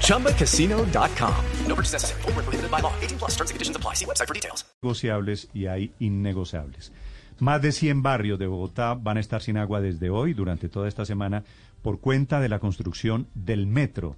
ChumbaCasino.com. No purchase necessary. Full prohibited by law. 18 plus terms and conditions apply. See website for details. Negociables y hay innegociables. Más de 100 barrios de Bogotá van a estar sin agua desde hoy, durante toda esta semana, por cuenta de la construcción del metro.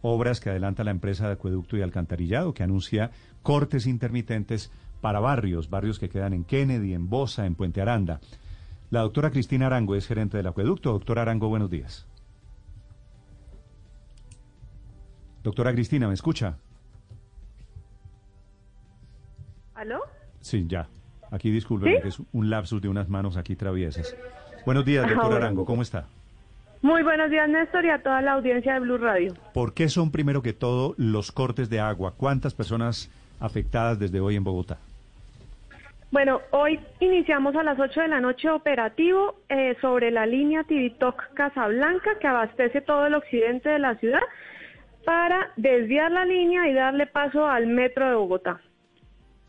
Obras que adelanta la empresa de acueducto y alcantarillado, que anuncia cortes intermitentes para barrios, barrios que quedan en Kennedy, en Bosa, en Puente Aranda. La doctora Cristina Arango es gerente del acueducto. Doctora Arango, buenos días. Doctora Cristina, ¿me escucha? ¿Aló? Sí, ya. Aquí disculpe, que es un lapsus de unas manos aquí traviesas. Buenos días, doctora Arango, ¿cómo está? Muy buenos días, Néstor, y a toda la audiencia de Blue Radio. ¿Por qué son primero que todo los cortes de agua? ¿Cuántas personas afectadas desde hoy en Bogotá? Bueno, hoy iniciamos a las 8 de la noche operativo eh, sobre la línea Tibitoc Casablanca que abastece todo el occidente de la ciudad para desviar la línea y darle paso al metro de Bogotá.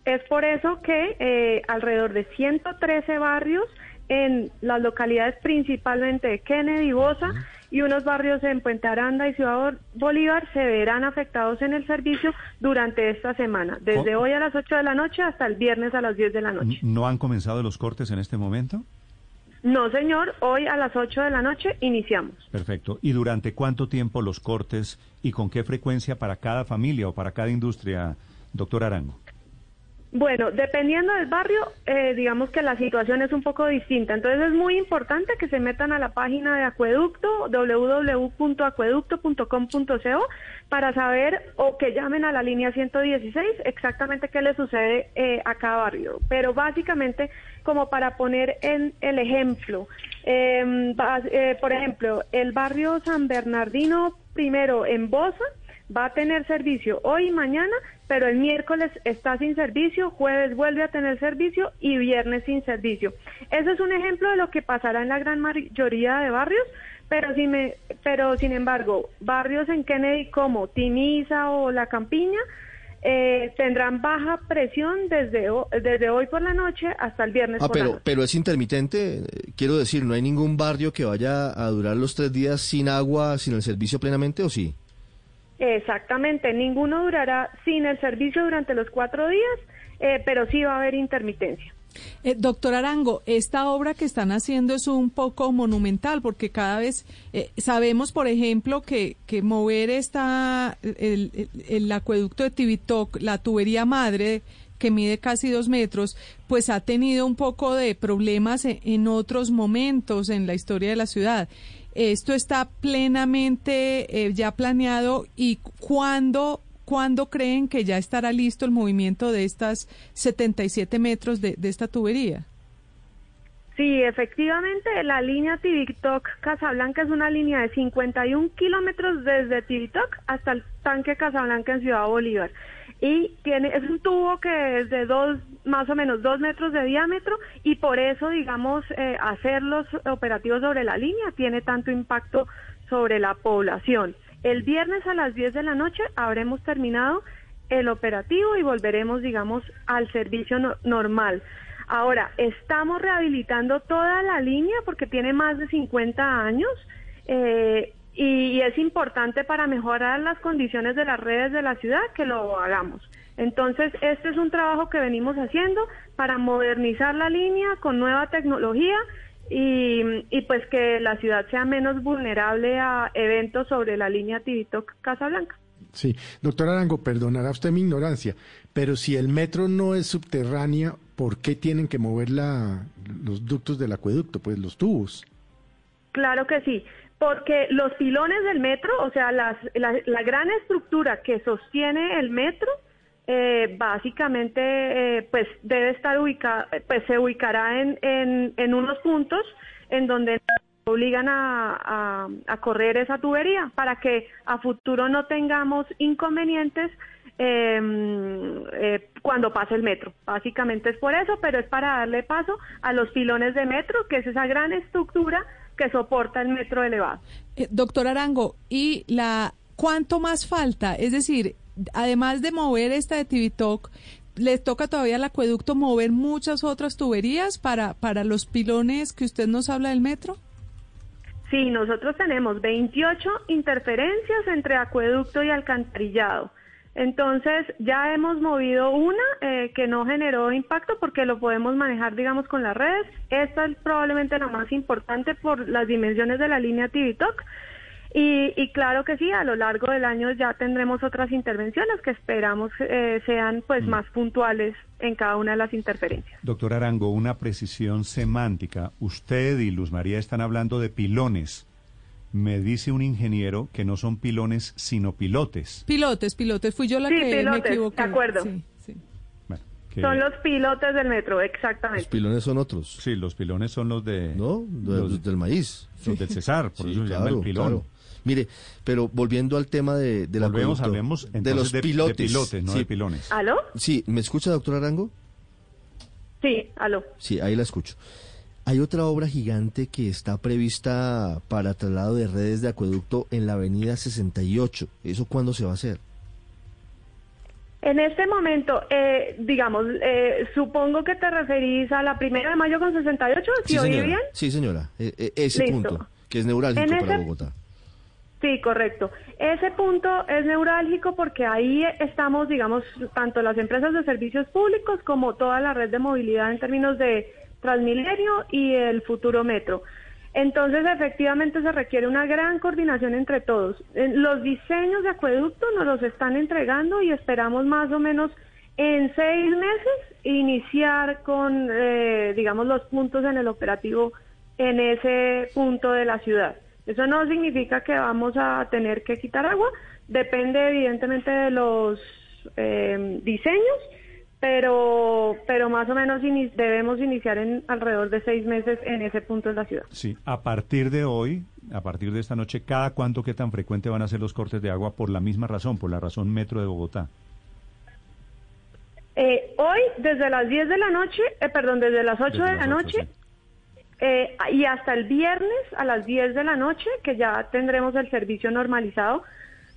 Es por eso que eh, alrededor de 113 barrios en las localidades principalmente de Kennedy Bosa y unos barrios en Puente Aranda y Ciudad Bolívar se verán afectados en el servicio durante esta semana, desde hoy a las 8 de la noche hasta el viernes a las 10 de la noche. ¿No han comenzado los cortes en este momento? No, señor, hoy a las 8 de la noche iniciamos. Perfecto. ¿Y durante cuánto tiempo los cortes y con qué frecuencia para cada familia o para cada industria, doctor Arango? Bueno, dependiendo del barrio, eh, digamos que la situación es un poco distinta. Entonces es muy importante que se metan a la página de Acueducto, www.acueducto.com.co, para saber o que llamen a la línea 116 exactamente qué le sucede eh, a cada barrio. Pero básicamente, como para poner en el ejemplo, em, eh, por ejemplo, el barrio San Bernardino, primero en Bosa, va a tener servicio hoy y mañana, pero el miércoles está sin servicio, jueves vuelve a tener servicio y viernes sin servicio. Ese es un ejemplo de lo que pasará en la gran mayoría de barrios, pero, si me, pero sin embargo, barrios en Kennedy como Tiniza o La Campiña, eh, tendrán baja presión desde, desde hoy por la noche hasta el viernes. Ah, por pero, pero es intermitente, quiero decir, ¿no hay ningún barrio que vaya a durar los tres días sin agua, sin el servicio plenamente o sí? Exactamente, ninguno durará sin el servicio durante los cuatro días, eh, pero sí va a haber intermitencia. Eh, doctor Arango, esta obra que están haciendo es un poco monumental porque cada vez eh, sabemos, por ejemplo, que, que mover esta, el, el, acueducto de Tibitoc, la tubería madre que mide casi dos metros, pues ha tenido un poco de problemas en otros momentos en la historia de la ciudad. ¿Esto está plenamente eh, ya planeado y cuándo, cuándo creen que ya estará listo el movimiento de estas 77 metros de, esta tubería? Sí, efectivamente, la línea Tibitoc Casablanca es una línea de 51 kilómetros desde Tibitoc hasta el tanque Casablanca en Ciudad Bolívar y tiene es un tubo que es de dos más o menos dos metros de diámetro y por eso digamos eh, hacer los operativos sobre la línea tiene tanto impacto sobre la población. El viernes a las 10 de la noche habremos terminado el operativo y volveremos digamos al servicio normal. Ahora estamos rehabilitando toda la línea porque tiene más de 50 años eh, y, es importante para mejorar las condiciones de las redes de la ciudad que lo hagamos. Entonces, este es un trabajo que venimos haciendo para modernizar la línea con nueva tecnología y, pues que la ciudad sea menos vulnerable a eventos sobre la línea Tibitoc Casablanca. Sí, doctor Arango, perdonará usted mi ignorancia, pero si el metro no es subterráneo, ¿por qué tienen que mover la, los ductos del acueducto, pues los tubos? Claro que sí porque los pilones del metro, o sea, la, gran estructura que sostiene el metro, eh, básicamente, eh, pues debe estar ubicada, pues se ubicará en, en, unos puntos en donde obligan a, a, correr esa tubería para que a futuro no tengamos inconvenientes em, eh, cuando pase el metro. Básicamente es por eso, pero es para darle paso a los pilones de metro, que es esa gran estructura que soporta el metro elevado. Eh, doctor Arango, ¿y la cuánto más falta? Es decir, además de mover esta de Tivitok, ¿les toca todavía al acueducto mover muchas otras tuberías para, para los pilones que usted nos habla del metro? Sí, nosotros tenemos 28 interferencias entre acueducto y alcantarillado. Entonces ya hemos movido una eh, que no generó impacto porque lo podemos manejar, digamos, con las redes. Esta es probablemente la más importante por las dimensiones de la línea TVTOC. Y, y, claro que sí, a lo largo del año ya tendremos otras intervenciones que esperamos eh, sean pues más puntuales en cada una de las interferencias. Doctor Arango, una precisión semántica. Usted y Luz María están hablando de pilones. Me dice un ingeniero que no son pilones, sino pilotes. Pilotes, pilotes. Fui yo la Sí, que me pilotes, equivoqué. de acuerdo. Sí, sí. Bueno, que- Son los pilotes del metro, Los exactamente. pilones son otros, Sí, los pilones son los de... ¿no? De- los, del maíz. los del Cesar, por Sí, eso se llama el pilón. claro. Mire, pero volviendo al tema de, Volvemos, acueducto, hablemos entonces de los de, de pilotes. pilotes, no sí, de pilones. ¿Aló? sí, ¿me escucha, doctor Arango? Sí, aló. Sí, ahí la escucho. Hay otra obra gigante que está prevista para traslado de redes de acueducto en la avenida 68. ¿Eso cuándo se va a hacer? En este momento, eh, digamos, eh, supongo que te referís a la primera de mayo con 68, ¿sí, oí bien? Sí, señora. E- e- ese Listo. punto, que es neurálgico En para ese- Bogotá. Sí, correcto. Ese punto es neurálgico porque ahí estamos, digamos, tanto las empresas de servicios públicos como toda la red de movilidad en términos de Transmilenio y el futuro metro. Entonces, efectivamente, se requiere una gran coordinación entre todos. Los diseños de acueducto nos los están entregando y esperamos más o menos en seis meses iniciar con, eh, digamos, los puntos en el operativo en ese punto de la ciudad. Eso no significa que vamos a tener que quitar agua, depende evidentemente de los eh, diseños, pero, pero más o menos debemos iniciar en alrededor de seis meses en ese punto de la ciudad. Sí, a partir de hoy, a partir de esta noche, ¿cada cuánto, qué tan frecuente van a ser los cortes de agua por la misma razón, por la razón metro de Bogotá? Eh, hoy, desde las 10 de la noche, eh, perdón, desde las 8 Desde de las la noche, sí. eh, y hasta el viernes a las 10 de la noche, que ya tendremos el servicio normalizado,